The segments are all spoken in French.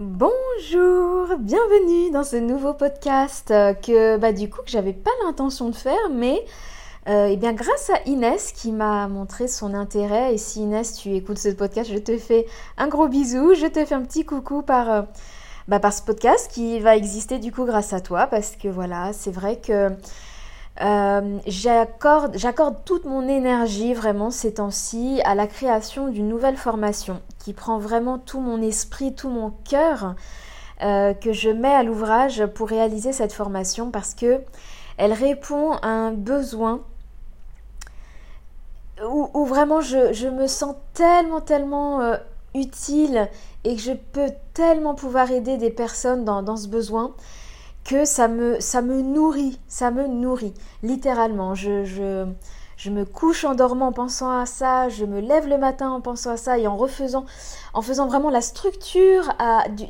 Bonjour, bienvenue dans ce nouveau podcast euh, que bah du coup que j'avais pas l'intention de faire mais euh, eh bien grâce à Inès qui m'a montré son intérêt. Et si Inès tu écoutes ce podcast je te fais un gros bisou, je te fais un petit coucou par euh, bah, par ce podcast qui va exister du coup grâce à toi parce que voilà c'est vrai que euh, j'accorde toute mon énergie vraiment ces temps-ci à la création d'une nouvelle formation qui prend vraiment tout mon esprit, tout mon cœur euh, que je mets à l'ouvrage pour réaliser cette formation parce que elle répond à un besoin où, vraiment je, me sens tellement tellement euh, utile et que je peux tellement pouvoir aider des personnes dans, dans ce besoin que ça me, ça me nourrit, ça me nourrit, littéralement. Je, je, je me couche en dormant en pensant à ça, je me lève le matin en pensant à ça et en refaisant, en faisant vraiment la structure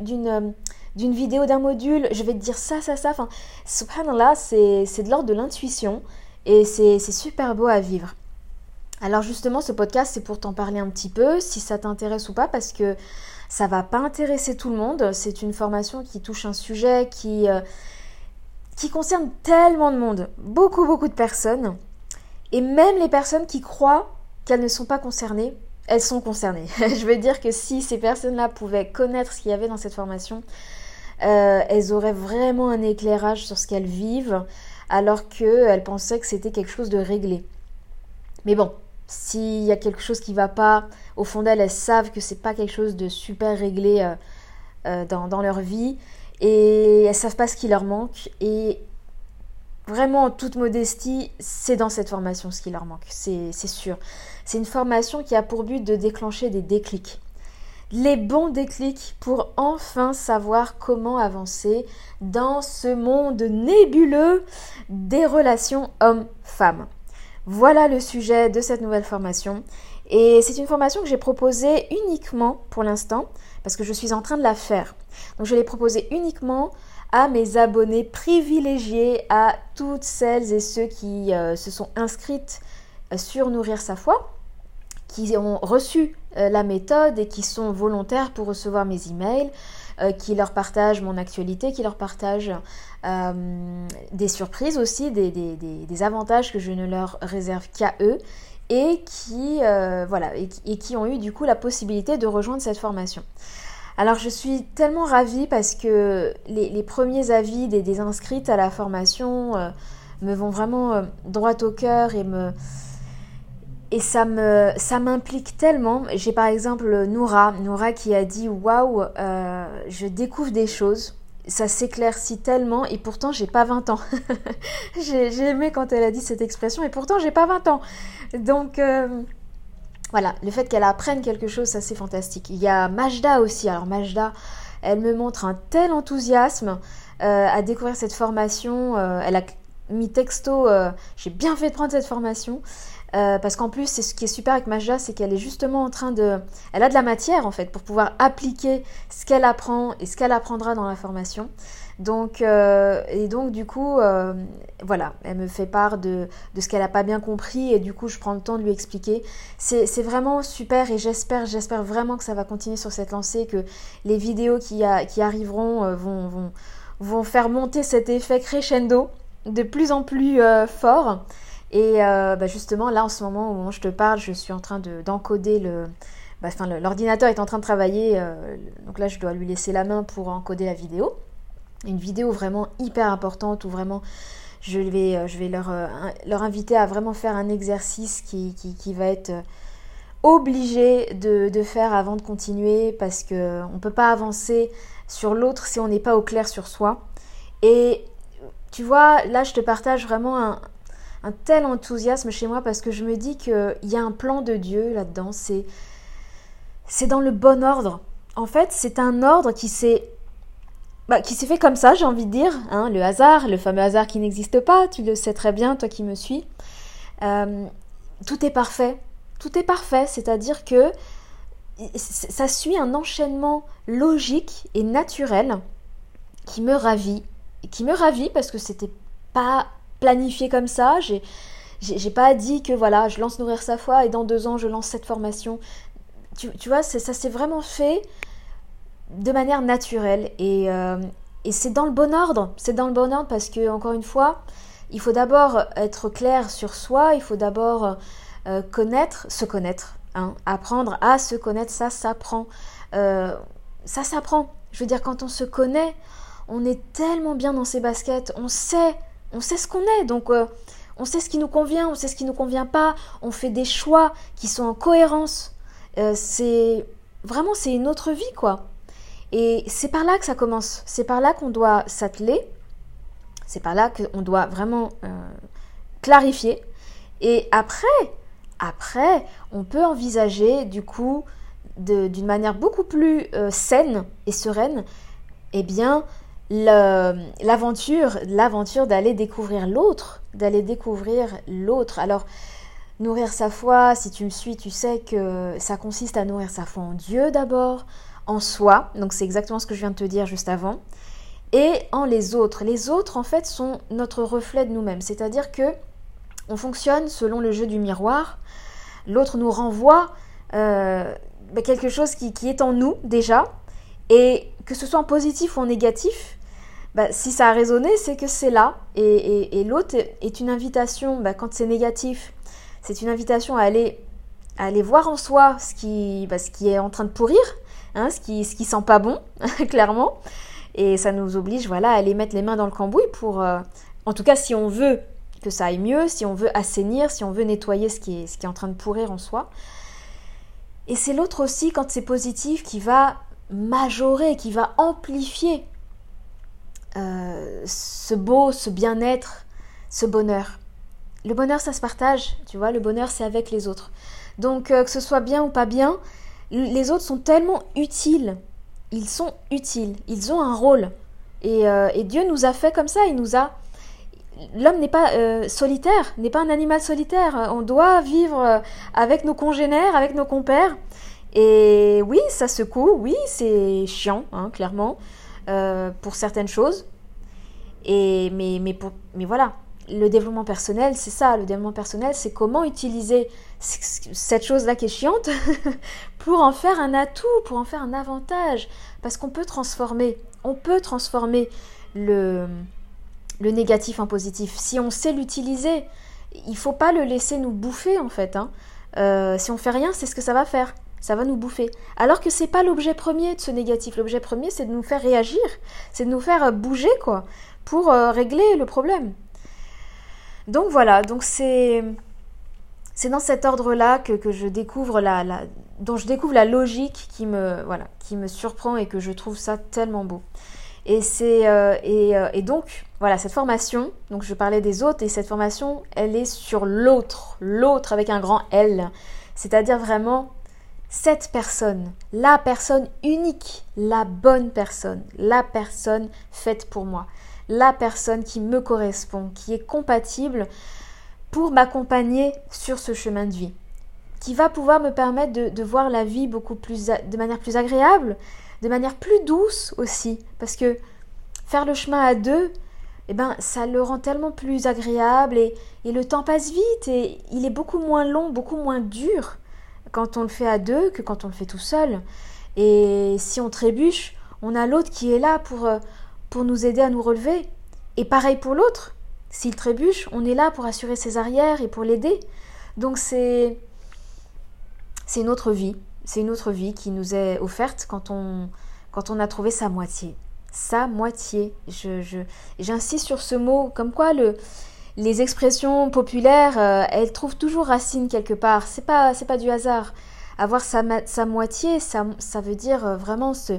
d'une d'une vidéo, d'un module, je vais te dire ça, ça, ça. Enfin, subhanallah, c'est de l'ordre de l'intuition et c'est super beau à vivre. Alors justement, ce podcast, c'est pour t'en parler un petit peu, si ça t'intéresse ou pas, parce que ça va pas intéresser tout le monde. C'est une formation qui touche un sujet qui, euh, qui concerne tellement de monde, beaucoup, beaucoup de personnes. Et même les personnes qui croient qu'elles ne sont pas concernées, elles sont concernées. Je veux dire que si ces personnes-là pouvaient connaître ce qu'il y avait dans cette formation, euh, elles auraient vraiment un éclairage sur ce qu'elles vivent, alors qu'elles pensaient que c'était quelque chose de réglé. Mais bon, s'il y a quelque chose qui ne va pas, au fond d'elles, elles savent que c'est pas quelque chose de super réglé euh, euh, dans, leur vie et elles savent pas ce qui leur manque. Et vraiment, en toute modestie, c'est dans cette formation ce qui leur manque, c'est sûr. C'est une formation qui a pour but de déclencher des déclics. Les bons déclics pour enfin savoir comment avancer dans ce monde nébuleux des relations hommes-femmes. Voilà le sujet de cette nouvelle formation. Et c'est une formation que j'ai proposée uniquement pour l'instant, parce que je suis en train de la faire. Donc je l'ai proposée uniquement à mes abonnés privilégiés, à toutes celles et ceux qui euh, se sont inscrites euh, sur Nourrir sa foi, qui ont reçu euh, la méthode et qui sont volontaires pour recevoir mes emails. Euh, qui leur partagent mon actualité, qui leur partagent euh, des surprises aussi, des, avantages que je ne leur réserve qu'à eux et qui, euh, voilà, et, qui ont eu du coup la possibilité de rejoindre cette formation. Alors je suis tellement ravie parce que les, premiers avis des, inscrites à la formation me vont vraiment droit au cœur et me, et ça me ça m'implique tellement. J'ai par exemple Noura, Noura qui a dit waouh, euh, je découvre des choses. Ça s'éclaircit tellement et pourtant j'ai pas 20 ans. j'ai aimé quand elle a dit cette expression et pourtant j'ai pas 20 ans. Donc euh, voilà, le fait qu'elle apprenne quelque chose, ça c'est fantastique. Il y a Majda aussi. Alors Majda, elle me montre un tel enthousiasme euh, à découvrir cette formation. elle a mis texto, j'ai bien fait de prendre cette formation. Euh, parce qu'en plus, c'est ce qui est super avec Maja, c'est qu'elle est justement en train de... Elle a de la matière, en fait, pour pouvoir appliquer ce qu'elle apprend et ce qu'elle apprendra dans la formation. Donc, euh, et donc, du coup, euh, voilà, elle me fait part de, ce qu'elle n'a pas bien compris et du coup, je prends le temps de lui expliquer. C'est vraiment super et j'espère, j'espère vraiment que ça va continuer sur cette lancée, que les vidéos qui, qui arriveront vont, vont, vont, faire monter cet effet crescendo de plus en plus fort. Et euh, bah, justement, là, en ce moment, où je te parle, je suis en train d'encoder le... Bah, enfin, l'ordinateur est en train de travailler, euh, donc là, je dois lui laisser la main pour encoder la vidéo. Une vidéo vraiment hyper importante où vraiment je vais, euh, je vais leur, leur inviter à vraiment faire un exercice qui, qui, va être obligé de, de, faire avant de continuer parce qu'on ne peut pas avancer sur l'autre si on n'est pas au clair sur soi. Et tu vois, là, je te partage vraiment un, un tel enthousiasme chez moi parce que je me dis qu'il y a un plan de Dieu là-dedans. C'est, c'est dans le bon ordre. En fait, c'est un ordre qui s'est bah, qui s'est fait comme ça, j'ai envie de dire, hein, le hasard, le fameux hasard qui n'existe pas, tu le sais très bien, toi qui me suis. Euh, tout est parfait, tout est parfait, c'est-à-dire que ça suit un enchaînement logique et naturel qui me ravit, qui me ravit parce que c'était pas planifié comme ça. J'ai, j'ai pas dit que voilà, je lance Nourrir sa foi et dans deux ans je lance cette formation. Tu, tu vois, ça s'est vraiment fait de manière naturelle et, euh, et c'est dans le bon ordre. C'est dans le bon ordre parce que, encore une fois, il faut d'abord être clair sur soi, il faut d'abord euh, connaître, se connaître, hein, apprendre à se connaître, ça s'apprend. Euh, ça s'apprend. Je veux dire, quand on se connaît, on est tellement bien dans ses baskets, on sait, on sait ce qu'on est, donc euh, on sait ce qui nous convient, on sait ce qui nous convient pas, on fait des choix qui sont en cohérence. c'est vraiment c'est une autre vie quoi. Et c'est par là que ça commence. C'est par là qu'on doit s'atteler. C'est par là qu'on doit vraiment clarifier. Et après, après, on peut envisager du coup d'une manière beaucoup plus euh, saine et sereine, eh bien, l'aventure, l'aventure d'aller découvrir l'autre, d'aller découvrir l'autre. Alors, nourrir sa foi, si tu me suis, tu sais que ça consiste à nourrir sa foi en Dieu d'abord, en soi, donc c'est exactement ce que je viens de te dire juste avant, et en les autres. Les autres, en fait, sont notre reflet de nous-mêmes, c'est-à-dire que on fonctionne selon le jeu du miroir, l'autre nous renvoie euh, bah, quelque chose qui, est en nous déjà, et que ce soit en positif ou en négatif, bah, si ça a résonné, c'est que c'est là, et, l'autre est une invitation, bah, quand c'est négatif, c'est une invitation à aller, aller voir en soi ce qui, ce qui est en train de pourrir, hein, ce, qui, ce qui sent pas bon, clairement, et ça nous oblige voilà, à aller mettre les mains dans le cambouis pour, euh, en tout cas si on veut que ça aille mieux, si on veut assainir, si on veut nettoyer ce qui est, ce qui est en train de pourrir en soi. Et c'est l'autre aussi, quand c'est positif, qui va majorer, qui va amplifier euh, ce beau, ce bien-être, ce bonheur. Le bonheur, ça se partage, tu vois, le bonheur, c'est avec les autres. Donc, euh, que ce soit bien ou pas bien, les autres sont tellement utiles. Ils sont utiles, ils ont un rôle. Et, euh, et Dieu nous a fait comme ça, il nous a l'homme n'est pas solitaire, n'est pas un animal solitaire. On doit vivre avec nos congénères, avec nos compères. Et oui, ça secoue, oui, c'est chiant, hein, clairement, euh, pour certaines choses. Et, mais, mais, mais voilà, le développement personnel, c'est ça. Le développement personnel, c'est comment utiliser cette chose-là qui est chiante pour en faire un atout, pour en faire un avantage. Parce qu'on peut transformer, on peut transformer le, le négatif en positif. Si on sait l'utiliser, il faut pas le laisser nous bouffer en fait. Hein. Euh, si on fait rien, c'est ce que ça va faire. Ça va nous bouffer. Alors que c'est pas l'objet premier de ce négatif. L'objet premier, c'est de nous faire réagir, c'est de nous faire bouger quoi, pour euh, régler le problème. Donc voilà. Donc c'est c'est dans cet ordre-là que, je découvre la, dont je découvre la logique qui me voilà, qui me surprend et que je trouve ça tellement beau. Et, c'est, euh, euh, et, donc, voilà, cette formation, donc je parlais des autres, et cette formation, elle est sur l'autre, l'autre avec un grand L. C'est-à-dire vraiment cette personne, la personne unique, la bonne personne, la personne faite pour moi, la personne qui me correspond, qui est compatible pour m'accompagner sur ce chemin de vie, qui va pouvoir me permettre de, voir la vie beaucoup plus, de manière plus agréable, de manière plus douce aussi, parce que faire le chemin à deux, eh ben, ça le rend tellement plus agréable et, le temps passe vite et il est beaucoup moins long, beaucoup moins dur quand on le fait à deux que quand on le fait tout seul. Et si on trébuche, on a l'autre qui est là pour, euh, pour nous aider à nous relever. Et pareil pour l'autre. S'il trébuche, on est là pour assurer ses arrières et pour l'aider. Donc c'est c'est une autre vie c'est une autre vie qui nous est offerte quand on, quand on a trouvé sa moitié. Sa moitié. Je, j'insiste sur ce mot, comme quoi le, les expressions populaires, euh, elles trouvent toujours racine quelque part. C'est pas, c'est pas du hasard. Avoir sa, sa moitié, ça, ça veut dire euh, vraiment se,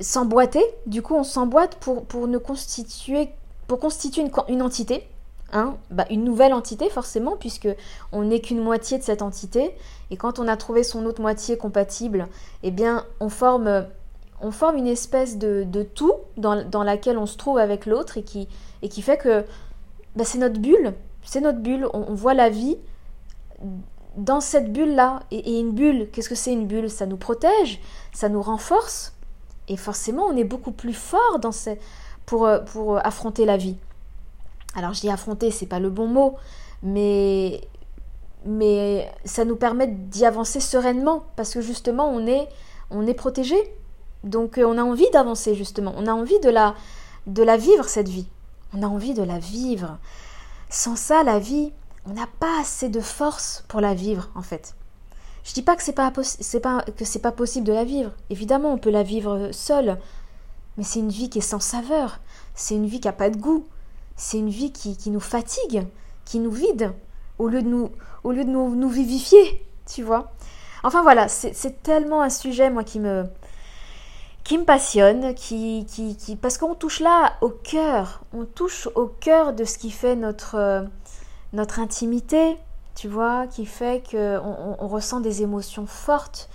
s'emboîter. Du coup, on s'emboîte pour, pour ne constituer, pour constituer une, une entité. Hein, bah, une nouvelle entité forcément, puisque on n'est qu'une moitié de cette entité. Et quand on a trouvé son autre moitié compatible, eh bien, on forme, on forme une espèce de, tout dans, laquelle on se trouve avec l'autre et qui, et qui fait que bah, c'est notre bulle. C'est notre bulle. On, voit la vie dans cette bulle-là. Et, une bulle, qu'est-ce que c'est une bulle? Ça nous protège, ça nous renforce. Et forcément, on est beaucoup plus fort dans pour, pour affronter la vie alors je dis affronter, c'est pas le bon mot, mais, ça nous permet d'y avancer sereinement parce que justement on est, on est protégé. Donc on a envie d'avancer justement, on a envie de la, de la vivre cette vie. On a envie de la vivre. Sans ça, la vie, on n'a pas assez de force pour la vivre en fait. Je dis pas que c'est pas, pas pas possible de la vivre. Évidemment, on peut la vivre seule, mais c'est une vie qui est sans saveur. C'est une vie qui a pas de goût. C'est une vie qui, qui, nous fatigue, qui nous vide, au lieu de nous, au lieu de nous vivifier, tu vois. Enfin voilà, c'est tellement un sujet moi qui me, qui me passionne, qui, qui, qui parce qu'on touche là au cœur, on touche au cœur de ce qui fait notre notre intimité, tu vois, qui fait qu'on on, ressent des émotions fortes.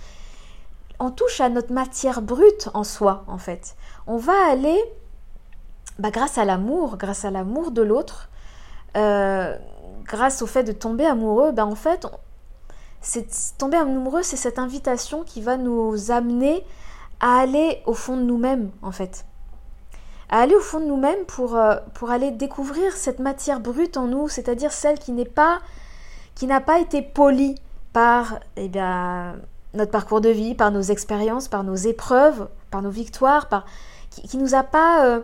On touche à notre matière brute en soi, en fait. On va aller, bah, grâce à l'amour, grâce à l'amour de l'autre, euh, grâce au fait de tomber amoureux, bah, en fait, tomber amoureux, c'est cette invitation qui va nous amener à aller au fond de nous-mêmes, en fait. À aller au fond de nous-mêmes pour, euh, pour aller découvrir cette matière brute en nous, c'est-à-dire celle qui n'est pas qui n'a pas été polie par eh bien, notre parcours de vie, par nos expériences, par nos épreuves, par nos victoires, qui nous a pas euh,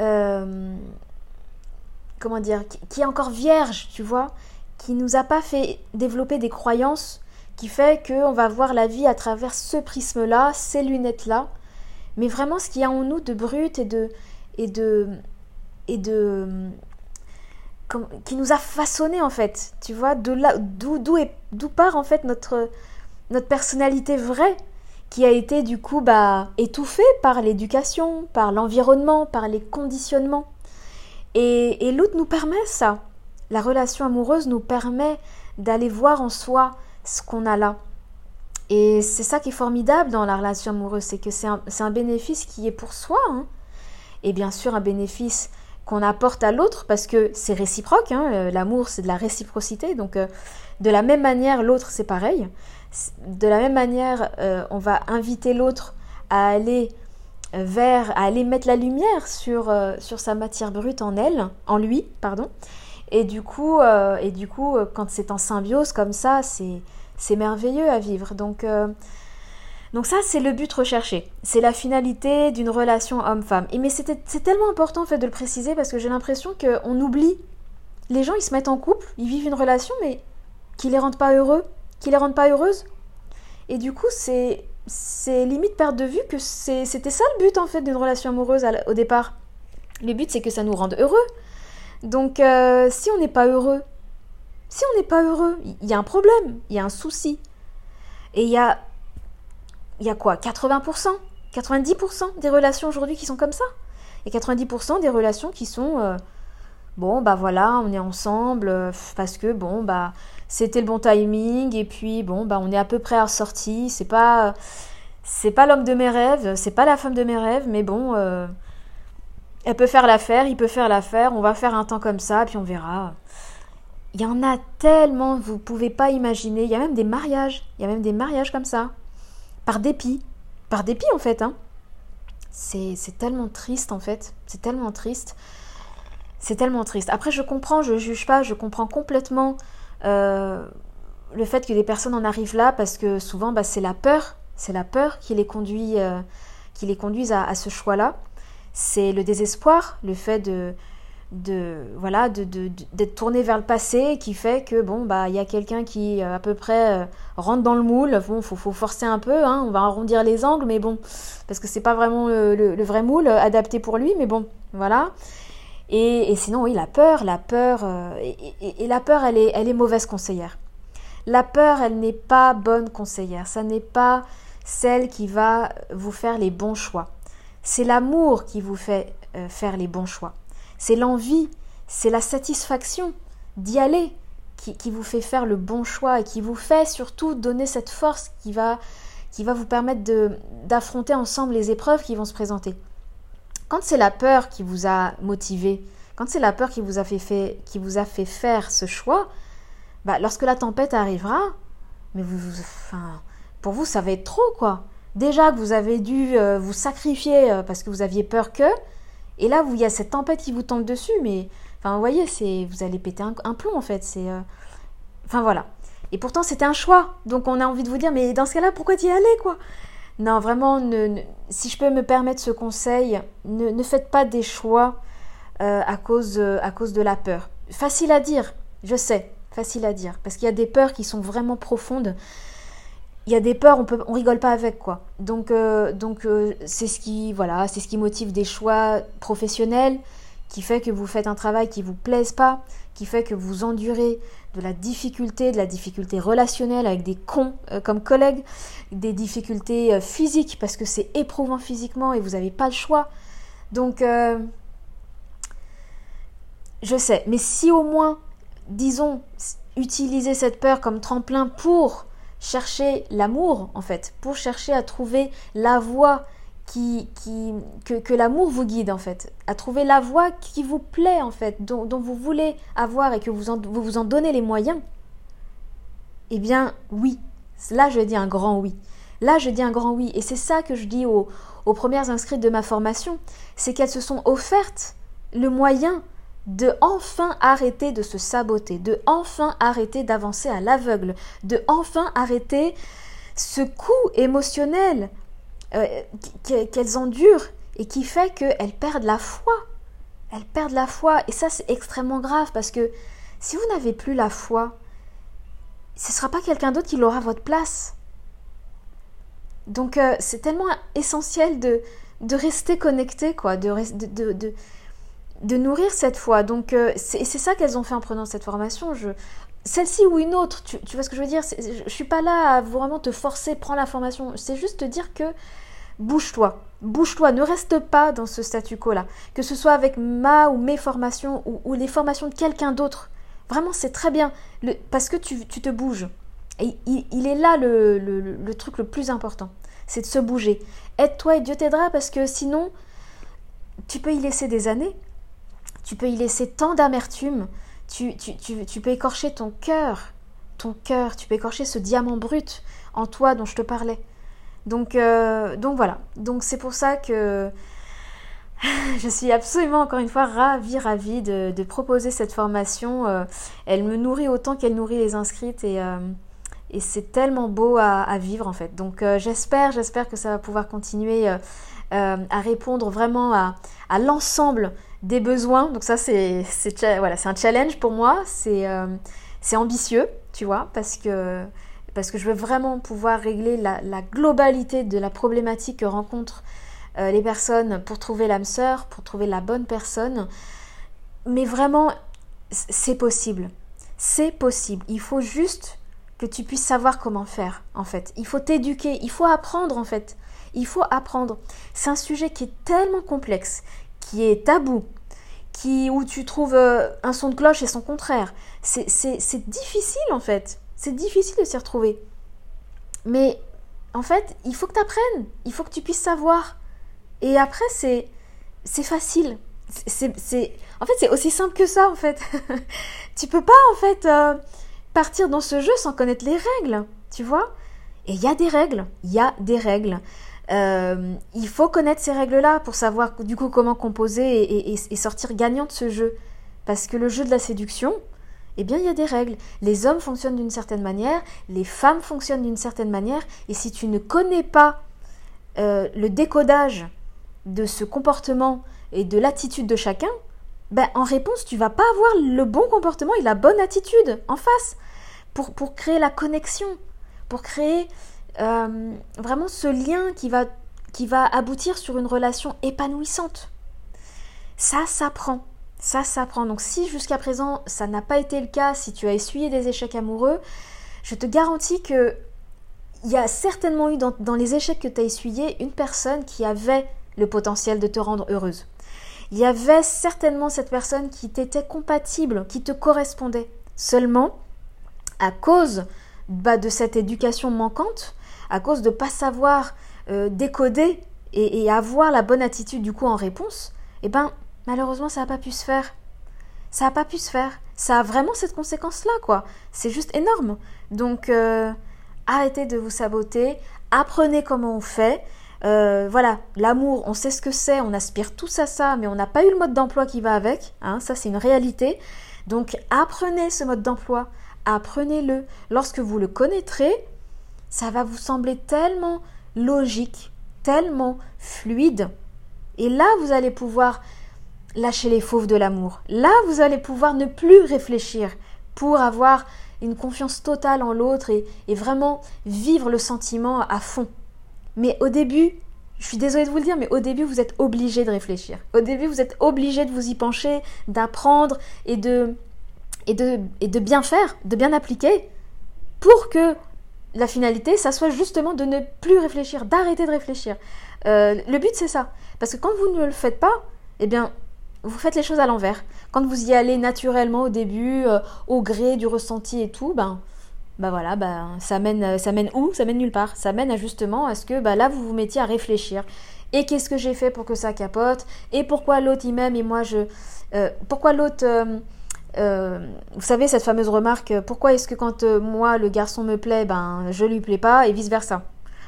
euh, comment dire, qui, qui, est encore vierge, tu vois, qui nous a pas fait développer des croyances qui fait qu'on va voir la vie à travers ce prisme-là, ces lunettes-là, mais vraiment ce qu'il y a en nous de brut et de et de et de qui nous a façonné en fait. Tu vois de là d'où part en fait notre notre personnalité vraie qui a été du coup bah étouffée par l'éducation par l'environnement par les conditionnements. Et, et l'autre nous permet ça. La relation amoureuse nous permet d'aller voir en soi ce qu'on a là et c'est ça qui est formidable dans la relation amoureuse, c'est que c'est un, bénéfice qui est pour soi. Hein. Et bien sûr, un bénéfice qu'on apporte à l'autre parce que c'est réciproque. Hein. Euh, l'amour, c'est de la réciprocité. Donc, euh, de la même manière, l'autre, c'est pareil. De la même manière, euh, on va inviter l'autre à aller vers, à aller mettre la lumière sur, sur sa matière brute en elle, en lui, pardon. Et du coup, et du coup quand c'est en symbiose comme ça, c'est c'est merveilleux à vivre. Donc, euh, donc ça, c'est le but recherché. C'est la finalité d'une relation homme-femme. Et mais c'est tellement important en fait de le préciser parce que j'ai l'impression qu'on oublie. Les gens, ils se mettent en couple, ils vivent une relation, mais qui les rendent pas heureux, qui les rendent pas heureuses. Et du coup, c'est c'est limite perdre de vue que c'était ça le but en fait d'une relation amoureuse au départ. Le but, c'est que ça nous rende heureux. Donc, euh, si on n'est pas heureux, si on n'est pas heureux, il y a un problème, il y a un souci. Et il y a, y a quoi? 80% 90% des relations aujourd'hui qui sont comme ça? Et 90% des relations qui sont euh, bon bah voilà, on est ensemble euh, parce que bon bah c'était le bon timing et puis bon bah on est à peu près ressorti, c'est pas c'est pas l'homme de mes rêves, c'est pas la femme de mes rêves, mais bon euh, elle peut faire l'affaire, il peut faire l'affaire, on va faire un temps comme ça puis on verra. Il y en a tellement, vous ne pouvez pas imaginer. Il y a même des mariages. Il y a même des mariages comme ça. Par dépit. Par dépit, en fait. Hein. C'est tellement triste, en fait. C'est tellement triste. C'est tellement triste. Après, je comprends, je ne juge pas, je comprends complètement euh, le fait que des personnes en arrivent là parce que souvent, bah, c'est la peur. C'est la peur qui les conduit, euh, qui les à ce choix-là. C'est le désespoir, le fait de, de voilà de, d'être tourné vers le passé qui fait que bon bah il y a quelqu'un qui euh, à peu près euh, rentre dans le moule. Bon faut, faut forcer un peu hein, on va arrondir les angles mais bon parce que c'est pas vraiment le, vrai moule adapté pour lui mais bon voilà. Et, sinon oui la peur la peur euh, et, la peur elle est elle est mauvaise conseillère. La peur elle n'est pas bonne conseillère. Ça n'est pas celle qui va vous faire les bons choix. C'est l'amour qui vous fait faire les bons choix c'est l'envie, c'est la satisfaction d'y aller qui, vous fait faire le bon choix et qui vous fait surtout donner cette force qui va, qui va vous permettre d'affronter ensemble les épreuves qui vont se présenter. Quand c'est la peur qui vous a motivé, quand c'est la peur qui vous a fait, vous faire ce choix, bah, lorsque la tempête arrivera, mais vous, enfin, pour vous, ça va être trop, quoi. Déjà que vous avez dû euh, vous sacrifier euh, parce que vous aviez peur que, et là, il y a cette tempête qui vous tombe dessus, mais enfin, vous voyez, c'est vous allez péter un, plomb en fait. C'est, euh, enfin voilà. Et pourtant, c'était un choix. Donc, on a envie de vous dire, mais dans ce cas-là, pourquoi y aller quoi? Non, vraiment, si je peux me permettre ce conseil, ne, faites pas des choix euh, à, cause, à cause de la peur. Facile à dire, je sais, facile à dire, parce qu'il y a des peurs qui sont vraiment profondes. Il y a des peurs, on peut, on rigole pas avec quoi. Donc, euh, donc euh, c'est ce qui, voilà, c'est ce qui motive des choix professionnels, qui fait que vous faites un travail qui vous plaise pas, qui fait que vous endurez de la difficulté, de la difficulté relationnelle avec des cons euh, comme collègues, des difficultés physiques parce que c'est éprouvant physiquement et vous n'avez pas le choix. Donc, je sais, mais si au moins, disons, utiliser cette peur comme tremplin pour chercher l'amour, en fait, pour chercher à trouver la voie qui, qui, que, l'amour vous guide en fait, à trouver la voie qui vous plaît en fait, dont, vous voulez avoir et que vous, vous vous en donnez les moyens, eh bien oui, là je dis un grand oui. Là je dis un grand oui. Et c'est ça que je dis aux, aux premières inscrites de ma formation, c'est qu'elles se sont offertes le moyen de enfin arrêter de se saboter, de enfin arrêter d'avancer à l'aveugle, de enfin arrêter ce coup émotionnel euh, qu'elles endurent et qui fait qu'elles perdent la foi. Elles perdent la foi. Et ça, c'est extrêmement grave parce que si vous n'avez plus la foi, ce ne sera pas quelqu'un d'autre qui l'aura à votre place. Donc, euh, c'est tellement essentiel de, de rester connecté, quoi, de nourrir cette foi. Donc, euh, c'est ça qu'elles ont fait en prenant cette formation. Je, celle-ci ou une autre, tu, vois ce que je veux dire? Je ne suis pas là à vraiment te forcer, prends la formation. C'est juste te dire que bouge-toi, bouge-toi, ne reste pas dans ce statu quo-là. Que ce soit avec ma ou mes formations ou, les formations de quelqu'un d'autre. Vraiment, c'est très bien parce que tu, te bouges. Et il, est là le, le, truc le plus important, c'est de se bouger. Aide-toi et Dieu t'aidera parce que sinon, tu peux y laisser des années, tu peux y laisser tant d'amertume, tu, peux écorcher ton cœur, ton cœur, tu peux écorcher ce diamant brut en toi dont je te parlais. Donc, euh, voilà, donc c'est pour ça que je suis absolument encore une fois ravie, ravie de, proposer cette formation. Euh, elle me nourrit autant qu'elle nourrit les inscrites et, euh, c'est tellement beau à, vivre en fait. Donc j'espère, j'espère que ça va pouvoir continuer à répondre vraiment à l'ensemble des besoins. Donc ça, c'est voilà, un challenge pour moi. Euh, c'est ambitieux, tu vois, parce que, parce que je veux vraiment pouvoir régler la, globalité de la problématique que rencontrent euh, les personnes pour trouver l'âme sœur, pour trouver la bonne personne. Mais vraiment, c'est possible. C'est possible. Il faut juste que tu puisses savoir comment faire, en fait. Il faut t'éduquer, il faut apprendre, en fait. Il faut apprendre. C'est un sujet qui est tellement complexe, qui est tabou, qui, où tu trouves euh, un son de cloche et son contraire. C'est difficile en fait. C'est difficile de s'y retrouver. Mais en fait, il faut que tu apprennes. Il faut que tu puisses savoir. Et après, c'est facile. C'est en fait, c'est aussi simple que ça en fait. tu peux pas en fait euh, partir dans ce jeu sans connaître les règles, tu vois? Et il y a des règles. Il y a des règles. Euh, il faut connaître ces règles-là pour savoir du coup comment composer et, sortir gagnant de ce jeu. Parce que le jeu de la séduction, eh bien il y a des règles. Les hommes fonctionnent d'une certaine manière, les femmes fonctionnent d'une certaine manière, et si tu ne connais pas euh, le décodage de ce comportement et de l'attitude de chacun, ben, en réponse, tu vas pas avoir le bon comportement et la bonne attitude en face pour, pour créer la connexion, pour créer euh, vraiment ce lien qui va, qui va aboutir sur une relation épanouissante. Ça s'apprend. Ça s'apprend. Donc si jusqu'à présent ça n'a pas été le cas, si tu as essuyé des échecs amoureux, je te garantis que il y a certainement eu dans, les échecs que tu as essuyés une personne qui avait le potentiel de te rendre heureuse. Il y avait certainement cette personne qui t'était compatible, qui te correspondait. Seulement, à cause bah, de cette éducation manquante, à cause de ne pas savoir euh, décoder et, avoir la bonne attitude du coup en réponse, eh ben malheureusement ça n'a pas pu se faire. Ça n'a pas pu se faire. Ça a vraiment cette conséquence-là, quoi. C'est juste énorme. Donc euh, arrêtez de vous saboter, apprenez comment on fait. Euh, voilà, l'amour, on sait ce que c'est, on aspire tous à ça, mais on n'a pas eu le mode d'emploi qui va avec. Hein, ça, c'est une réalité. Donc, apprenez ce mode d'emploi, apprenez-le. Lorsque vous le connaîtrez, ça va vous sembler tellement logique, tellement fluide. Et là, vous allez pouvoir lâcher les fauves de l'amour. Là, vous allez pouvoir ne plus réfléchir pour avoir une confiance totale en l'autre et, vraiment vivre le sentiment à fond. Mais au début, je suis désolée de vous le dire, mais au début, vous êtes obligé de réfléchir. Au début, vous êtes obligé de vous y pencher, d'apprendre et de, et, de, et de bien faire, de bien appliquer, pour que la finalité, ça soit justement de ne plus réfléchir, d'arrêter de réfléchir. Euh, le but, c'est ça. Parce que quand vous ne le faites pas, eh bien, vous faites les choses à l'envers. Quand vous y allez naturellement au début, euh, au gré du ressenti et tout, ben, ben voilà, ben, ça, mène, ça mène où? Ça mène nulle part. Ça mène à justement à ce que ben, là, vous vous mettiez à réfléchir. Et qu'est-ce que j'ai fait pour que ça capote? Et pourquoi l'autre il m'aime et moi je... Euh, pourquoi l'autre... Euh, vous savez cette fameuse remarque, pourquoi est-ce que quand moi le garçon me plaît, ben je lui plais pas? et vice versa.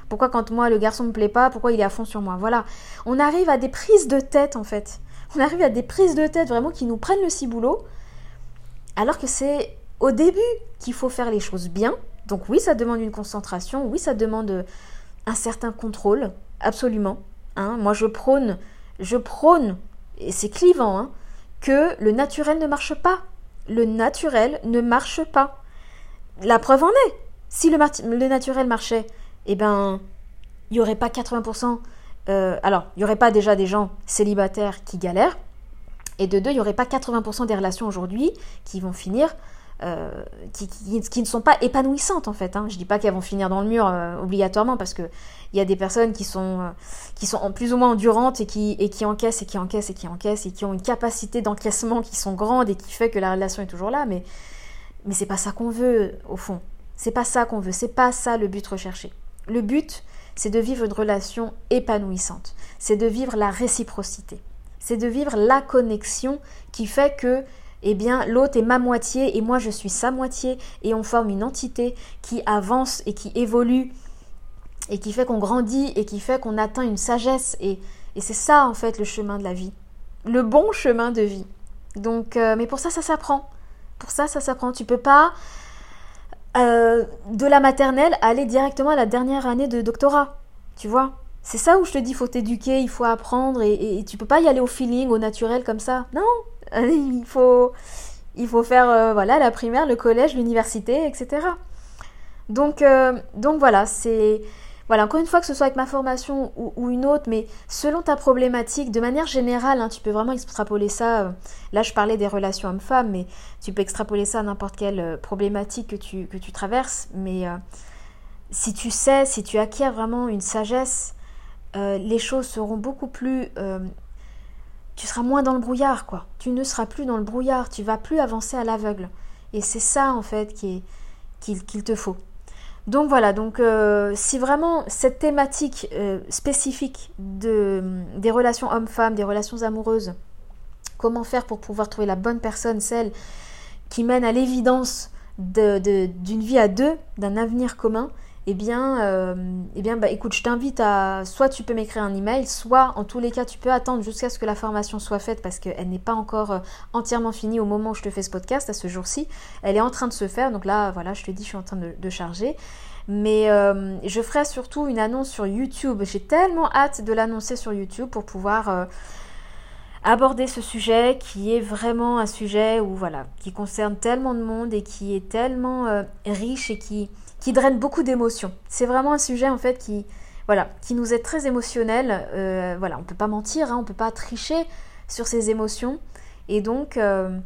Pourquoi quand moi le garçon me plaît pas, pourquoi il est à fond sur moi? Voilà, on arrive à des prises de tête en fait on arrive à des prises de tête vraiment qui nous prennent le ciboulot, alors que c'est au début qu'il faut faire les choses bien. Donc oui, ça demande une concentration, oui, ça demande un certain contrôle, absolument. Hein. Moi, je prône, je prône, et c'est clivant, hein, que le naturel ne marche pas. Le naturel ne marche pas. La preuve en est. Si le, naturel marchait, eh ben, il n'y aurait pas 80% euh, alors, il n'y aurait pas déjà des gens célibataires qui galèrent, et de deux, il n'y aurait pas 80% des relations aujourd'hui qui vont finir, euh, qui, ne sont pas épanouissantes en fait. Hein. Je dis pas qu'elles vont finir dans le mur euh, obligatoirement, parce qu'il y a des personnes qui sont, qui sont plus ou moins endurantes et qui, et qui encaissent et qui encaissent et qui encaissent et qui ont une capacité d'encaissement qui sont grandes et qui fait que la relation est toujours là, mais, mais c'est pas ça qu'on veut au fond. C'est pas ça qu'on veut, c'est pas ça le but recherché. Le but, c'est de vivre une relation épanouissante, c'est de vivre la réciprocité, c'est de vivre la connexion qui fait que eh bien l'autre est ma moitié et moi je suis sa moitié et on forme une entité qui avance et qui évolue et qui fait qu'on grandit et qui fait qu'on atteint une sagesse et, c'est ça en fait le chemin de la vie, le bon chemin de vie. Donc, euh, mais pour ça, ça s'apprend. Pour ça, ça s'apprend. Tu peux pas euh, de la maternelle aller directement à la dernière année de doctorat. Tu vois? C'est ça où je te dis, faut t'éduquer, il faut apprendre et, et, tu peux pas y aller au feeling, au naturel comme ça. Non, il faut, faire euh, voilà la primaire, le collège, l'université, etc. Donc, euh, donc voilà, c'est voilà, encore une fois, que ce soit avec ma formation ou, une autre, mais selon ta problématique, de manière générale, hein, tu peux vraiment extrapoler ça. Euh, là, je parlais des relations hommes-femmes, mais tu peux extrapoler ça à n'importe quelle problématique que tu, que tu traverses. Mais si tu sais, si tu acquiers vraiment une sagesse, les choses seront beaucoup plus. Tu seras moins dans le brouillard, quoi. Tu ne seras plus dans le brouillard, tu vas plus avancer à l'aveugle. Et c'est ça, en fait, qu'il te faut. Donc voilà, donc euh, si vraiment cette thématique euh, spécifique de, des relations hommes-femmes, des relations amoureuses, comment faire pour pouvoir trouver la bonne personne, celle qui mène à l'évidence d'une vie à deux, d'un avenir commun, eh bien, euh, eh bah, écoute, je t'invite à, soit tu peux m'écrire un email, soit en tous les cas, tu peux attendre jusqu'à ce que la formation soit faite parce qu'elle n'est pas encore euh, entièrement finie au moment où je te fais ce podcast, à ce jour-ci. Elle est en train de se faire, donc là, voilà, je te dis, je suis en train de, charger. Mais euh, je ferai surtout une annonce sur YouTube. J'ai tellement hâte de l'annoncer sur YouTube pour pouvoir aborder ce sujet qui est vraiment un sujet où voilà, qui concerne tellement de monde et qui est tellement riche et qui qui draine beaucoup d'émotions. C'est vraiment un sujet en fait qui, voilà, qui nous est très émotionnel. Euh, voilà, on peut pas mentir, hein, on peut pas tricher sur ces émotions. Et donc, euh,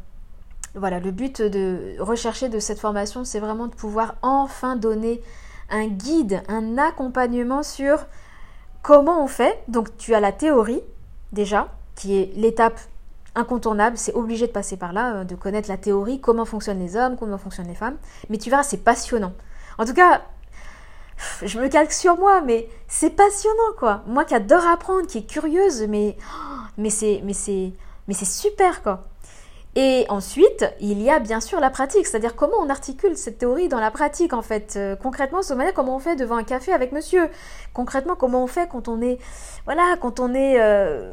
voilà, le but de rechercher de cette formation, c'est vraiment de pouvoir enfin donner un guide, un accompagnement sur comment on fait. Donc, tu as la théorie déjà, qui est l'étape incontournable, c'est obligé de passer par là, euh, de connaître la théorie, comment fonctionnent les hommes, comment fonctionnent les femmes. Mais tu verras, c'est passionnant. En tout cas, je me calque sur moi, mais c'est passionnant, quoi. Moi qui adore apprendre, qui est curieuse, mais, mais c'est, mais c'est, mais super, quoi. Et ensuite, il y a bien sûr la pratique, c'est-à-dire comment on articule cette théorie dans la pratique, en fait. Euh, concrètement, manière, comment on fait devant un café avec monsieur? Concrètement, comment on fait quand on est, voilà, quand on est euh,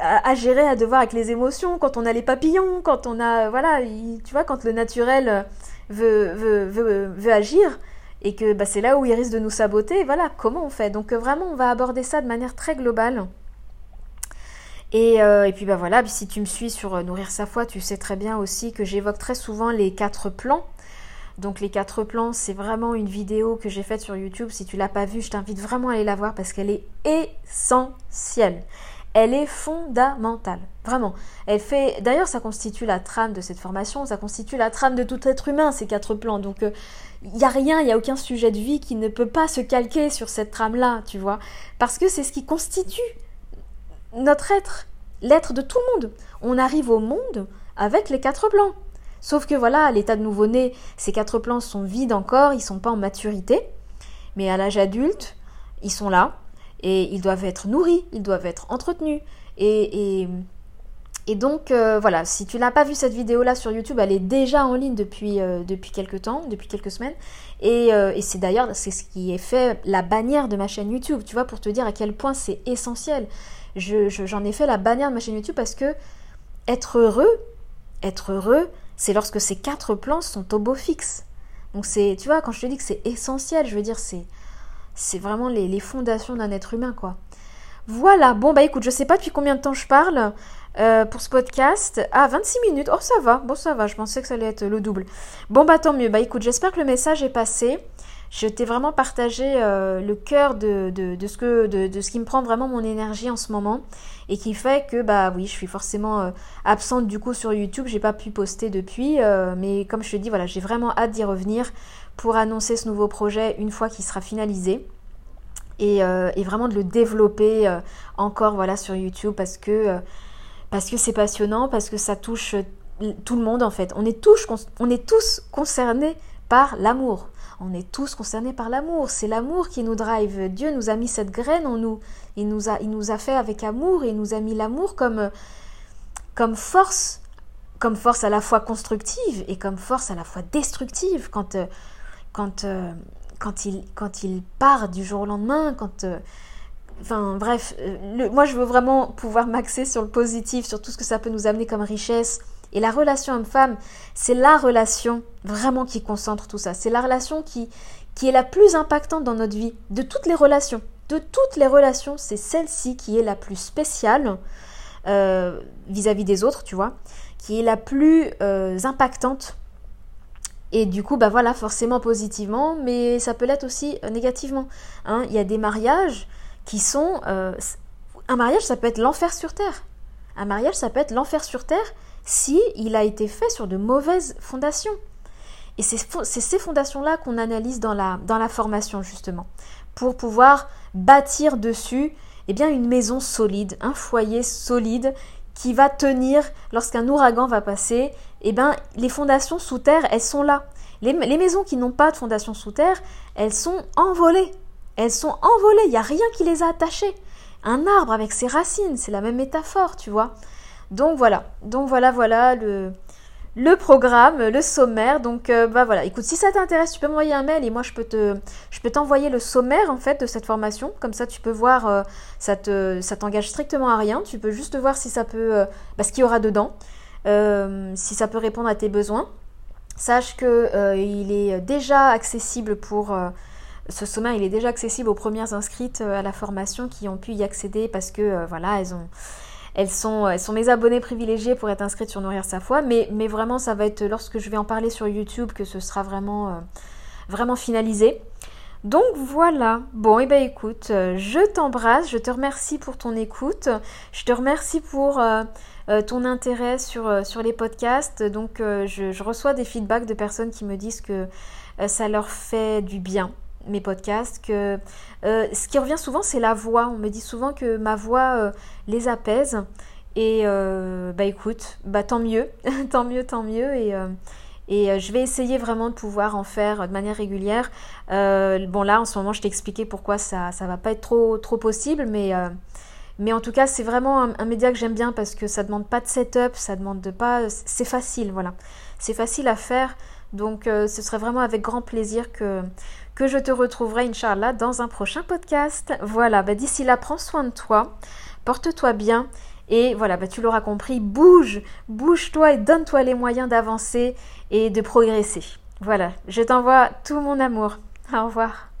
à, gérer, à devoir avec les émotions, quand on a les papillons, quand on a, voilà, tu vois, quand le naturel veut, veut, veut, agir, et que bah, c'est là où il risque de nous saboter. voilà, comment on fait? Donc vraiment, on va aborder ça de manière très globale. Et, et puis bah voilà, si tu me suis sur Nourrir sa foi, tu sais très bien aussi que j'évoque très souvent les quatre plans donc les quatre plans, c'est vraiment une vidéo que j'ai faite sur YouTube. Si tu l'as pas vue, je t'invite vraiment à aller la voir parce qu'elle est essentielle. Elle est fondamentale, vraiment. Elle fait, d'ailleurs, ça constitue la trame de cette formation, ça constitue la trame de tout être humain ces quatre plans. Donc il euh, n'y a rien, il n'y a aucun sujet de vie qui ne peut pas se calquer sur cette trame-là, tu vois, parce que c'est ce qui constitue notre être, l'être de tout le monde. On arrive au monde avec les quatre plans. Sauf que voilà, à l'état de nouveau-né, ces quatre plans sont vides encore, ils sont pas en maturité. Mais à l'âge adulte, ils sont là et ils doivent être nourris, ils doivent être entretenus. Et, et, donc euh, voilà, si tu n'as pas vu cette vidéo-là sur YouTube, elle est déjà en ligne depuis, euh, depuis quelques temps, depuis quelques semaines. Et, euh, et c'est d'ailleurs c'est ce qui est fait la bannière de ma chaîne YouTube, tu vois, pour te dire à quel point c'est essentiel. J'en je, ai fait la bannière de ma chaîne YouTube parce que être heureux, être heureux, c'est lorsque ces quatre plans sont au beau fixe. Donc c'est, tu vois, quand je te dis que c'est essentiel, je veux dire, c'est, c'est vraiment les, fondations d'un être humain, quoi. Voilà, bon bah écoute, je sais pas depuis combien de temps je parle euh, pour ce podcast. Ah, 26 minutes, oh ça va, bon ça va, je pensais que ça allait être le double. Bon bah tant mieux, bah écoute, j'espère que le message est passé. Je t'ai vraiment partagé euh, le cœur de, de, ce que, de, ce qui me prend vraiment mon énergie en ce moment et qui fait que bah oui je suis forcément euh, absente du coup sur YouTube. J'ai pas pu poster depuis mais comme je te dis voilà j'ai vraiment hâte d'y revenir pour annoncer ce nouveau projet une fois qu'il sera finalisé et, et, vraiment de le développer encore voilà sur YouTube parce que parce que c'est passionnant parce que ça touche tout le monde en fait on est tous on est tous concernés par l'amour on est tous concernés par l'amour. C'est l'amour qui nous drive. Dieu nous a mis cette graine en nous. Il nous a, il nous a fait avec amour il nous a mis l'amour comme, comme force, comme force à la fois constructive et comme force à la fois destructive quand, quand, quand, il, quand il part du jour au lendemain, quand... Enfin bref, moi je veux vraiment pouvoir m'axer sur le positif, sur tout ce que ça peut nous amener comme richesse, et la relation homme-femme, c'est la relation vraiment qui concentre tout ça. C'est la relation qui, qui est la plus impactante dans notre vie, de toutes les relations. De toutes les relations, c'est celle-ci qui est la plus spéciale euh, vis-à-vis des autres, tu vois, qui est la plus euh, impactante. Et du coup, bah voilà, forcément positivement, mais ça peut l'être aussi euh, négativement. Hein. Il y a des mariages qui sont... un mariage, ça peut être l'enfer sur Terre. Un mariage, ça peut être l'enfer sur Terre si il a été fait sur de mauvaises fondations. Et c'est ces fondations-là qu'on analyse dans la, dans la formation, justement, pour pouvoir bâtir dessus eh bien, une maison solide, un foyer solide qui va tenir lorsqu'un ouragan va passer. Eh bien, les fondations sous terre, elles sont là. Les, maisons qui n'ont pas de fondation sous terre, elles sont envolées. Elles sont envolées, il n'y a rien qui les a attachées. Un arbre avec ses racines, c'est la même métaphore, tu vois. Donc voilà, donc voilà, voilà le, le programme, le sommaire. Donc euh, bah voilà, écoute, si ça t'intéresse, tu peux m'envoyer un mail et moi je peux te, je peux t'envoyer le sommaire en fait de cette formation. Comme ça, tu peux voir, euh, ça te, ça t'engage strictement à rien. Tu peux juste voir si ça peut, euh, bah, ce qu'il y aura dedans, si ça peut répondre à tes besoins. Sache que il est déjà accessible pour ce sommaire, il est déjà accessible aux premières inscrites à la formation qui ont pu y accéder parce que voilà, elles ont elles sont, elles sont mes abonnés privilégiés pour être inscrites sur Nourrir sa foi, mais, vraiment ça va être lorsque je vais en parler sur YouTube que ce sera vraiment, euh, finalisé. Donc voilà, bon et eh ben écoute, euh, je t'embrasse, je te remercie pour ton écoute, je te remercie pour euh, ton intérêt sur, les podcasts. Donc je, reçois des feedbacks de personnes qui me disent que ça leur fait du bien mes podcasts, que euh, ce qui revient souvent, c'est la voix. On me dit souvent que ma voix euh, les apaise. Et euh, bah écoute, bah tant mieux, tant mieux, tant mieux. Et, et je vais essayer vraiment de pouvoir en faire de manière régulière. bon là, en ce moment, je t'ai expliqué pourquoi ça ça va pas être trop trop possible, mais mais en tout cas, c'est vraiment un, un média que j'aime bien parce que ça demande pas de setup, ça demande de pas, c'est facile, voilà, c'est facile à faire. Donc, ce serait vraiment avec grand plaisir que que je te retrouverai, Inch'Allah, dans un prochain podcast. Voilà, bah, d'ici là, prends soin de toi, porte-toi bien. Et voilà, bah, tu l'auras compris, bouge, bouge-toi et donne-toi les moyens d'avancer et de progresser. Voilà, je t'envoie tout mon amour. Au revoir.